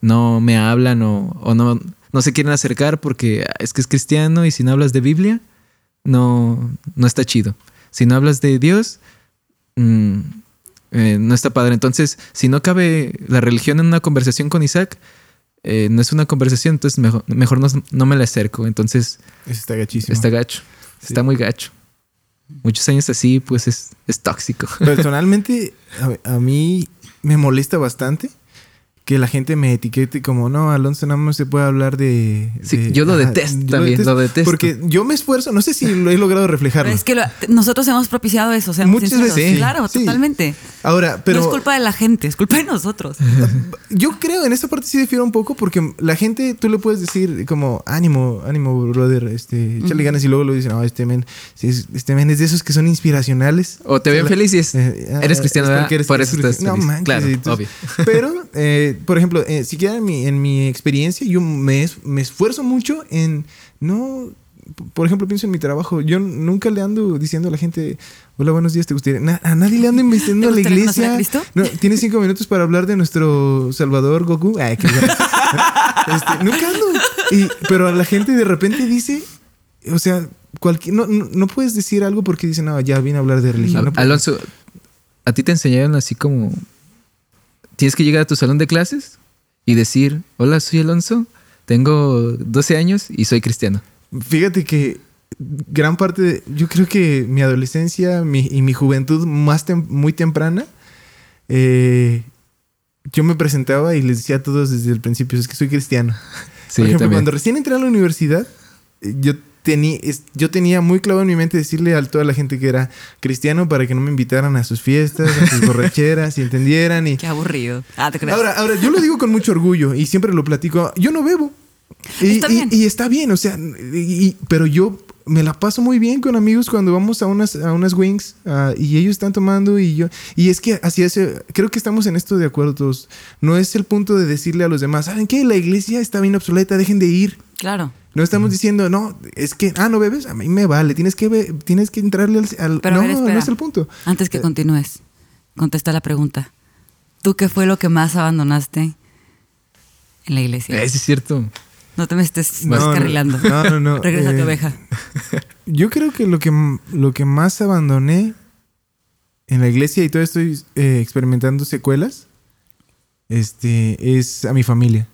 no me hablan o, o no, no se quieren acercar porque es que es cristiano y si no hablas de Biblia, no, no está chido si no hablas de Dios, mm, eh, no está padre. Entonces, si no cabe la religión en una conversación con Isaac, eh, no es una conversación, entonces mejor, mejor no, me la acerco. Entonces, está gachísimo. Está gacho. Está muy gacho. Muchos años así, pues es, es tóxico. Personalmente, a mí me molesta bastante que la gente me etiquete como, no, Alonso nada más se puede hablar de... sí, yo lo detesto también, lo detesto, Porque yo me esfuerzo, no sé si lo he logrado reflejarlo. es que nosotros hemos propiciado eso, o sea, Muchas veces. claro, totalmente. Ahora, pero... No es culpa de la gente, es culpa de nosotros. yo creo, en esta parte sí difiero un poco porque la gente, tú le puedes decir como, ánimo, ánimo, brother, este, échale ganas y luego lo dicen, no, este men, este men es de esos que son inspiracionales. O te ven feliz y es, eh, eres cristiano, ¿verdad? Por eso estás No manches. Claro, obvio. Pero... Eh, por ejemplo, eh, si en mi, en mi experiencia, yo me, me esfuerzo mucho en no por ejemplo, pienso en mi trabajo. Yo nunca le ando diciendo a la gente, hola, buenos días, ¿te gustaría? a nadie le ando investigando a la iglesia. No, tienes cinco minutos para hablar de nuestro Salvador Goku. este, nunca ando. pero a la gente de repente dice, o sea, cualquier, no, no, puedes decir algo porque dicen, no, ya vine a hablar de religión. Alonso, ¿a ti te enseñaron así como tienes que llegar a tu salón de clases y decir, hola, soy Alonso, tengo 12 años y soy cristiano. Fíjate que gran parte de, yo creo que mi adolescencia y mi juventud más muy temprana, eh, yo me presentaba y les decía a todos desde el principio, es que soy cristiano. Por ejemplo, cuando recién entré a la universidad, yo yo tenía muy claro en mi mente decirle a toda la gente que era cristiano para que no me invitaran a sus fiestas, a sus borracheras y entendieran. Y... Qué aburrido. Ah, ahora, ahora, yo lo digo con mucho orgullo y siempre lo platico. Yo no bebo. Y está bien, y, está bien o sea, pero yo me la paso muy bien con amigos cuando vamos a unas, a unas wings ah, y ellos están tomando y yo. Y es que así es, creo que estamos en esto de acuerdo todos. No es el punto de decirle a los demás, ¿saben qué? La iglesia está bien obsoleta, dejen de ir. Claro. No estamos diciendo, no, es que, ah, no bebes, a mí me vale, tienes que, tienes que entrarle al... Pero no, no es el punto. Antes que eh, continúes, contesta la pregunta. ¿Tú qué fue lo que más abandonaste en la iglesia? Es cierto. No te me estés descarrilando. No, no, no. Regresa tu eh, oveja. Yo creo que lo que, lo que más abandoné en la iglesia y todavía estoy eh, experimentando secuelas este, es a mi familia.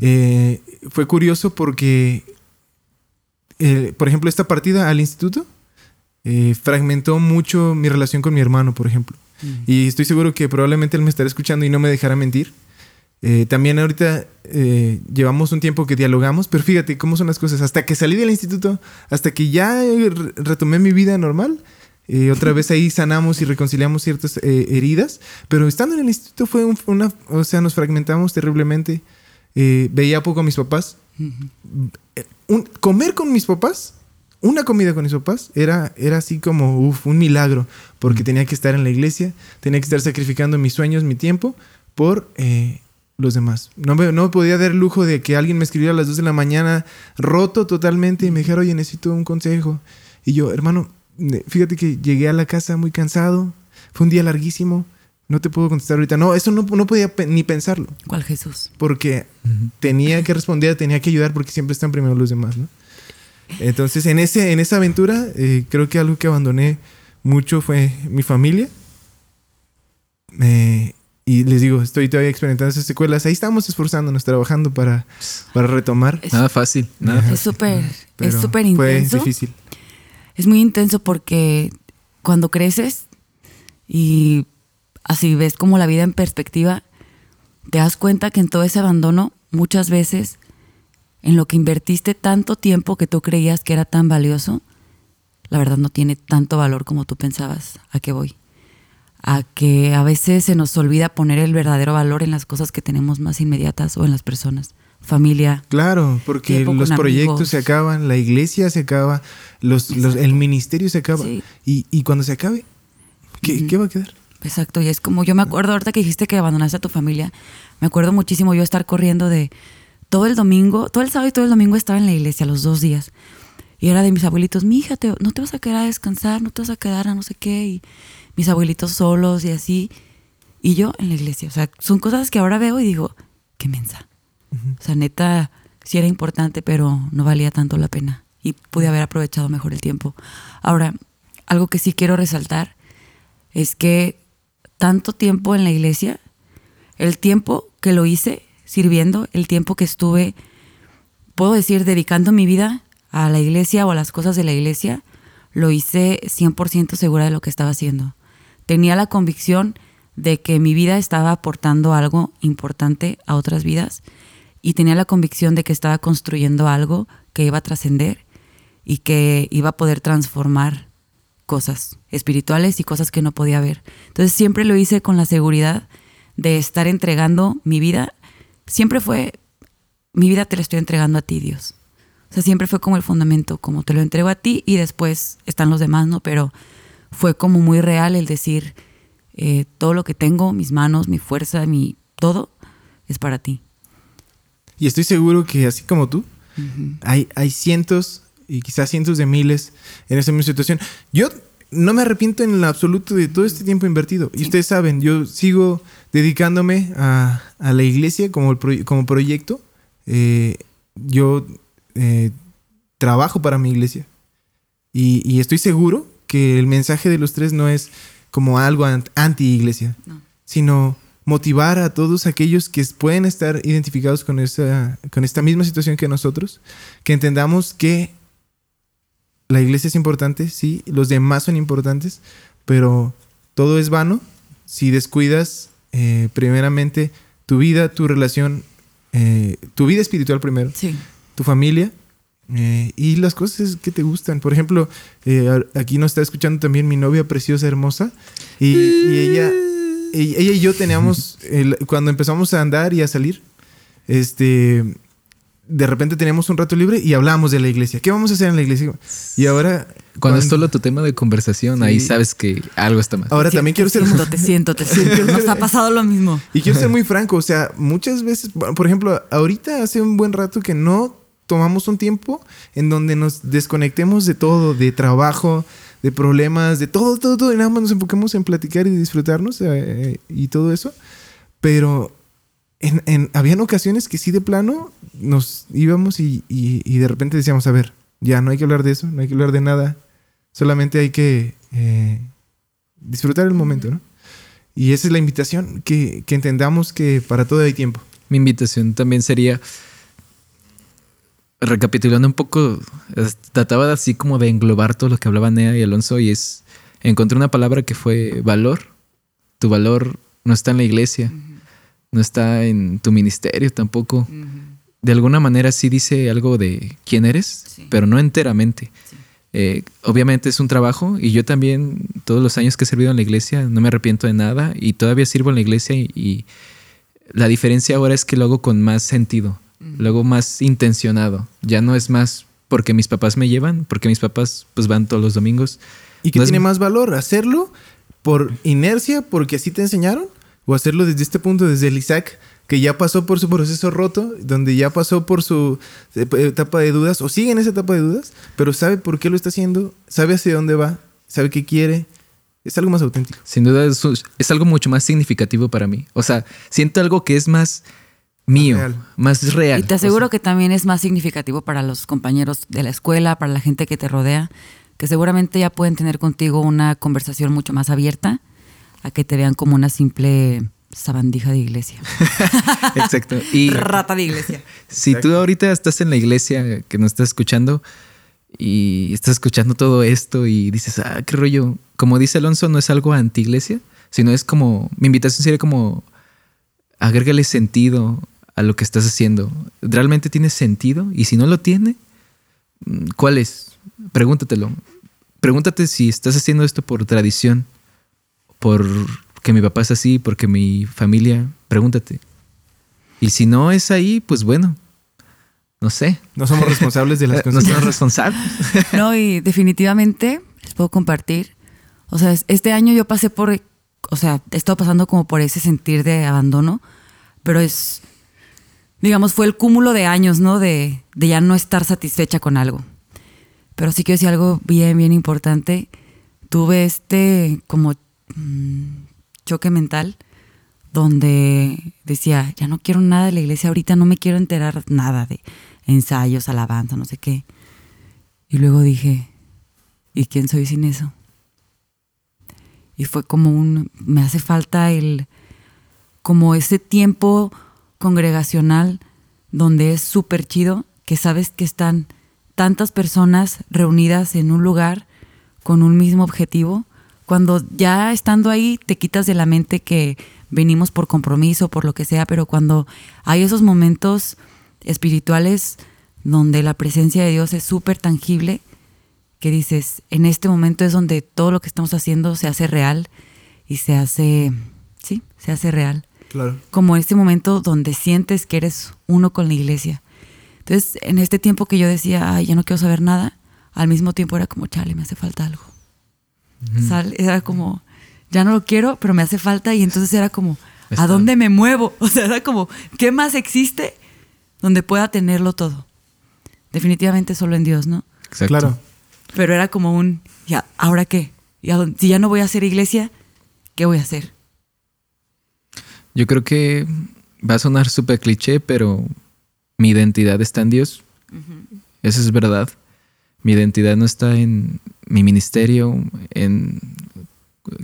Eh, fue curioso porque, por ejemplo, esta partida al instituto fragmentó mucho mi relación con mi hermano, por ejemplo. Y estoy seguro que probablemente él me estará escuchando y no me dejará mentir. Eh, también ahorita eh, llevamos un tiempo que dialogamos, pero fíjate cómo son las cosas. Hasta que salí del instituto, hasta que ya retomé mi vida normal, eh, otra vez ahí sanamos y reconciliamos ciertas heridas, pero estando en el instituto fue una, o sea, nos fragmentamos terriblemente. Veía poco a mis papás. comer con mis papás, una comida con mis papás, era, era así como un milagro, porque tenía que estar en la iglesia, tenía que estar sacrificando mis sueños, mi tiempo, por los demás. No me, no podía dar lujo de que alguien me escribiera a las 2 de la mañana roto totalmente y me dijera, oye, necesito un consejo. Y yo, hermano, fíjate que llegué a la casa muy cansado, fue un día larguísimo, no te puedo contestar ahorita. No, eso no, no podía ni pensarlo. ¿Cuál Jesús? Porque tenía que responder, tenía que ayudar porque siempre están primero los demás, ¿no? Entonces, en, ese, en esa aventura, eh, creo que algo que abandoné mucho fue mi familia. Eh, y les digo, estoy todavía experimentando esas secuelas. Ahí estamos esforzándonos, trabajando para, para retomar. nada fácil, nada Es súper, es súper intenso. Fue difícil. Es muy intenso porque cuando creces y así ves como la vida en perspectiva, te das cuenta que en todo ese abandono, muchas veces, en lo que invertiste tanto tiempo que tú creías que era tan valioso, la verdad no tiene tanto valor como tú pensabas. ¿A qué voy? a que a veces se nos olvida poner el verdadero valor en las cosas que tenemos más inmediatas o en las personas. Familia. Claro, porque los proyectos se acaban, la iglesia se acaba, los, el ministerio se acaba. Y, cuando se acabe, ¿qué, va a quedar? Exacto, y es como yo me acuerdo ahorita que dijiste que abandonaste a tu familia, me acuerdo muchísimo yo estar corriendo de todo el domingo, todo el sábado y todo el domingo estaba en la iglesia los dos días. Y era de mis abuelitos, mi hija, no te vas a quedar a descansar, no te vas a quedar a no sé qué. Y, mis abuelitos solos y así, y yo en la iglesia. O sea, son cosas que ahora veo y digo, qué mensa. O sea, neta, sí era importante, pero no valía tanto la pena y pude haber aprovechado mejor el tiempo. Ahora, algo que sí quiero resaltar es que tanto tiempo en la iglesia, el tiempo que lo hice sirviendo, el tiempo que estuve, puedo decir, dedicando mi vida a la iglesia o a las cosas de la iglesia, lo hice 100% segura de lo que estaba haciendo. Tenía la convicción de que mi vida estaba aportando algo importante a otras vidas y tenía la convicción de que estaba construyendo algo que iba a trascender y que iba a poder transformar cosas espirituales y cosas que no podía ver. Entonces siempre lo hice con la seguridad de estar entregando mi vida. Siempre fue, mi vida te la estoy entregando a ti, Dios. O sea, siempre fue como el fundamento, como te lo entrego a ti y después están los demás, ¿no? Pero fue como muy real el decir, eh, todo lo que tengo, mis manos, mi fuerza, mi todo, es para ti. Y estoy seguro que así como tú, hay, hay cientos y quizás cientos de miles en esa misma situación. Yo no me arrepiento en lo absoluto de todo este tiempo invertido. Y ustedes saben, yo sigo dedicándome a, la iglesia como, como proyecto. Eh, yo eh, trabajo para mi iglesia. y, estoy seguro que el mensaje de los tres no es como algo anti-iglesia, sino motivar a todos aquellos que pueden estar identificados con, esa, con esta misma situación que nosotros, que entendamos que la iglesia es importante, sí, los demás son importantes, pero todo es vano si descuidas eh, primeramente tu vida, tu relación, eh, tu vida espiritual primero, tu familia Eh, y las cosas que te gustan. Por ejemplo, aquí nos está escuchando también mi novia preciosa, hermosa. Y, ella, ella y yo teníamos, cuando empezamos a andar y a salir, este, de repente teníamos un rato libre y hablábamos de la iglesia. ¿Qué vamos a hacer en la iglesia? Y ahora... Cuando, es solo tu tema de conversación, ahí sabes que algo está mal. Ahora también quiero ser... Siento, te siento, te siento. Nos ha pasado lo mismo. Y quiero ser muy franco. O sea, muchas veces, por ejemplo, ahorita hace un buen rato que no tomamos un tiempo en donde nos desconectemos de todo, de trabajo, de problemas, de todo, todo, todo. Y nada más nos enfoquemos en platicar y disfrutarnos eh, y todo eso. Pero en, en, habían ocasiones que sí de plano nos íbamos y, y, de repente decíamos, a ver, ya no hay que hablar de eso, no hay que hablar de nada, solamente hay que eh, disfrutar el momento, ¿no? Y esa es la invitación, que, que entendamos que para todo hay tiempo. Mi invitación también sería, recapitulando un poco, trataba así como de englobar todo lo que hablaban Nea y Alonso y es, encontré una palabra que fue valor. Tu valor no está en la iglesia, no está en tu ministerio tampoco de alguna manera sí dice algo de quién eres, pero no enteramente. Eh, obviamente es un trabajo y yo también todos los años que he servido en la iglesia no me arrepiento de nada y todavía sirvo en la iglesia y, la diferencia ahora es que lo hago con más sentido, lo hago más intencionado. Ya no es más porque mis papás me llevan, porque mis papás pues van todos los domingos. ¿Y qué tiene más valor? ¿Hacerlo por inercia, porque así te enseñaron? ¿O hacerlo desde este punto, desde el Isaac? que ya pasó por su proceso roto, donde ya pasó por su etapa de dudas, o sigue en esa etapa de dudas, pero sabe por qué lo está haciendo, sabe hacia dónde va, sabe qué quiere. Es algo más auténtico. Sin duda es, algo mucho más significativo para mí. O sea, siento algo que es más mío, más real. Y te aseguro que también es más significativo para los compañeros de la escuela, para la gente que te rodea, que seguramente ya pueden tener contigo una conversación mucho más abierta, a que te vean como una simple sabandija de iglesia. Exacto. Y Rata de iglesia. Si tú ahorita estás en la iglesia que nos estás escuchando y estás escuchando todo esto y dices, ah, qué rollo. Como dice Alonso, no es algo anti-iglesia, sino es como, mi invitación sería como, agrégale sentido a lo que estás haciendo. ¿Realmente tiene sentido? Y si no lo tiene, ¿cuál es? Pregúntatelo. Pregúntate si estás haciendo esto por tradición, por que mi papá es así, porque mi familia, pregúntate. Y si no es ahí, pues bueno, no sé. No somos responsables de las cosas. No somos responsables. no, y definitivamente les puedo compartir. O sea, este año yo pasé por, o sea, he estado pasando como por ese sentir de abandono, pero es, digamos, fue el cúmulo de años, ¿no? De, de ya no estar satisfecha con algo. Pero sí que decir algo bien, bien importante. Tuve este como mm, choque mental donde decía, ya no quiero nada de la iglesia ahorita, no me quiero enterar nada de ensayos, alabanza, no sé qué. Y luego dije, ¿y quién soy sin eso? Y fue como un, me hace falta el, como ese tiempo congregacional donde es súper chido, que sabes que están tantas personas reunidas en un lugar con un mismo objetivo cuando ya estando ahí te quitas de la mente que venimos por compromiso, por lo que sea, pero cuando hay esos momentos espirituales donde la presencia de Dios es súper tangible, que dices, en este momento es donde todo lo que estamos haciendo se hace real y se hace, sí, se hace real. Claro. Como este momento donde sientes que eres uno con la iglesia. Entonces, en este tiempo que yo decía, ay, ya no quiero saber nada, al mismo tiempo era como, chale, me hace falta algo era como, ya no lo quiero, pero me hace falta y entonces era como, ¿a dónde me muevo? O sea, era como, ¿qué más existe donde pueda tenerlo todo? Definitivamente solo en Dios, ¿no? Exacto. Claro. Pero era como un, ya, ¿ahora qué? si ya no voy a hacer iglesia, ¿qué voy a hacer? Yo creo que va a sonar súper cliché, pero mi identidad está en Dios. Eso es verdad. Mi identidad no está en mi ministerio, en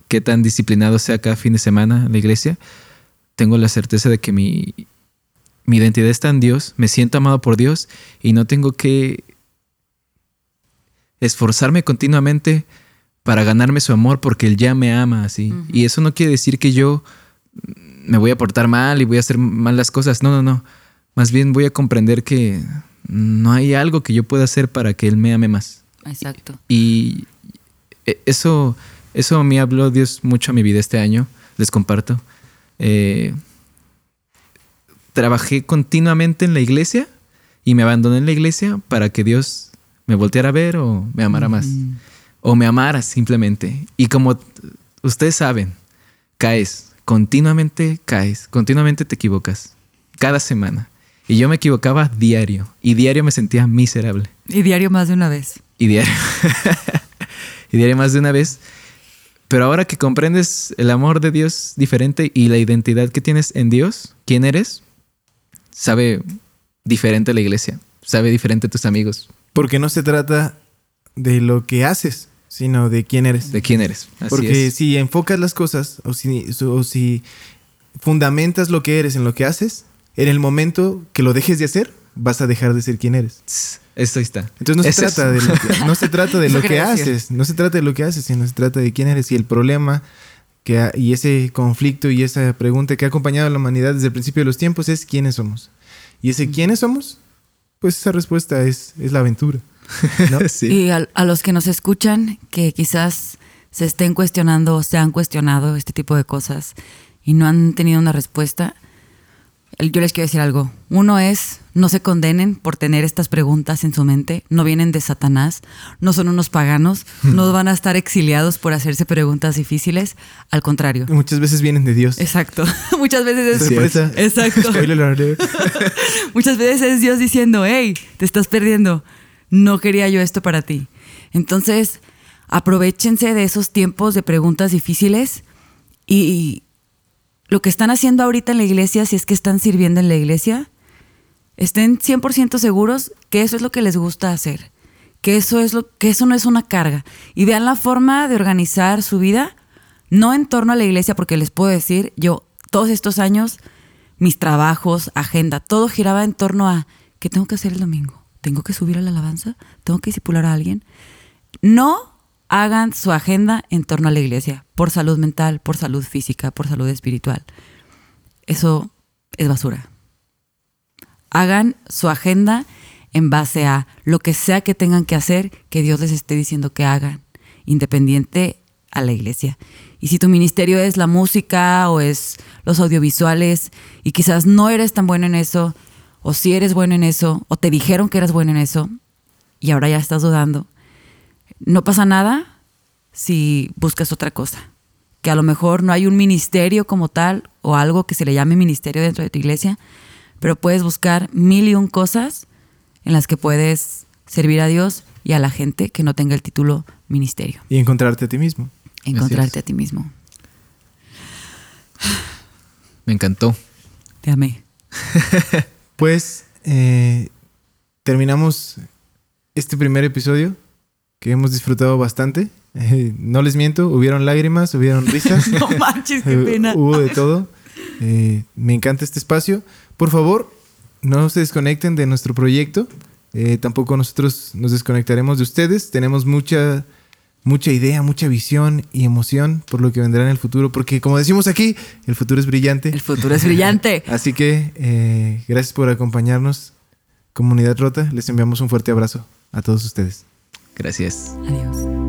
qué tan disciplinado sea cada fin de semana la iglesia. Tengo la certeza de que mi, mi identidad está en Dios, me siento amado por Dios y no tengo que esforzarme continuamente para ganarme su amor porque Él ya me ama así. Y eso no quiere decir que yo me voy a portar mal y voy a hacer mal las cosas. No, no, no. Más bien voy a comprender que no hay algo que yo pueda hacer para que Él me ame más. Exacto. Y e, eso, eso me habló Dios mucho a mi vida este año, les comparto. Eh, trabajé continuamente en la iglesia y me abandoné en la iglesia para que Dios me volteara a ver o me amara más. O me amara simplemente. Y como ustedes saben, caes, continuamente caes, continuamente te equivocas. Cada semana. Y yo me equivocaba diario. Y diario me sentía miserable. Y diario más de una vez. Y diario. y diario más de una vez. Pero ahora que comprendes el amor de Dios diferente y la identidad que tienes en Dios, quién eres, sabe diferente la iglesia, sabe diferente tus amigos. Porque no se trata de lo que haces, sino de quién eres. De quién eres. Porque si enfocas las cosas o si, o si fundamentas lo que eres en lo que haces, en el momento que lo dejes de hacer, vas a dejar de ser quien eres. Esto está. Entonces no se, trata de lo que, no se trata de lo que haces, no se trata de lo que haces, sino se trata de quién eres y el problema que y ese conflicto y esa pregunta que ha acompañado a la humanidad desde el principio de los tiempos es quiénes somos. Y ese quiénes somos, pues esa respuesta es, es la aventura. Y a, a los que nos escuchan, que quizás se estén cuestionando o se han cuestionado este tipo de cosas y no han tenido una respuesta, yo les quiero decir algo. Uno es, no se condenen por tener estas preguntas en su mente, no vienen de Satanás, no son unos paganos, no van a estar exiliados por hacerse preguntas difíciles, al contrario. Muchas veces vienen de Dios. Exacto, muchas veces es... Exacto. muchas veces es Dios diciendo, hey, te estás perdiendo, no quería yo esto para ti. Entonces, aprovechense de esos tiempos de preguntas difíciles y lo que están haciendo ahorita en la iglesia, si es que están sirviendo en la iglesia, estén 100% seguros que eso es lo que les gusta hacer, que eso, es lo, que eso no es una carga. Y vean la forma de organizar su vida, no en torno a la iglesia, porque les puedo decir, yo todos estos años, mis trabajos, agenda, todo giraba en torno a, ¿qué tengo que hacer el domingo? ¿Tengo que subir a la alabanza? ¿Tengo que discipular a alguien? No hagan su agenda en torno a la iglesia, por salud mental, por salud física, por salud espiritual. Eso es basura. Hagan su agenda en base a lo que sea que tengan que hacer, que Dios les esté diciendo que hagan, independiente a la iglesia. Y si tu ministerio es la música o es los audiovisuales y quizás no eres tan bueno en eso, o si eres bueno en eso, o te dijeron que eras bueno en eso y ahora ya estás dudando, no pasa nada si buscas otra cosa. Que a lo mejor no hay un ministerio como tal o algo que se le llame ministerio dentro de tu iglesia, pero puedes buscar mil y un cosas en las que puedes servir a Dios y a la gente que no tenga el título ministerio. Y encontrarte a ti mismo. Encontrarte a ti mismo. Me encantó. Te amé. pues eh, terminamos este primer episodio que hemos disfrutado bastante. Eh, no les miento, hubieron lágrimas, hubieron risas. no manches, qué pena. hubo de todo. Eh, me encanta este espacio. Por favor, no se desconecten de nuestro proyecto. tampoco nosotros nos desconectaremos de ustedes. Tenemos mucha, mucha idea, mucha visión y emoción por lo que vendrá en el futuro. Porque como decimos aquí, el futuro es brillante. El futuro es brillante. Así que gracias por acompañarnos. Comunidad Rota, les enviamos un fuerte abrazo a todos ustedes. Gracias. Adiós.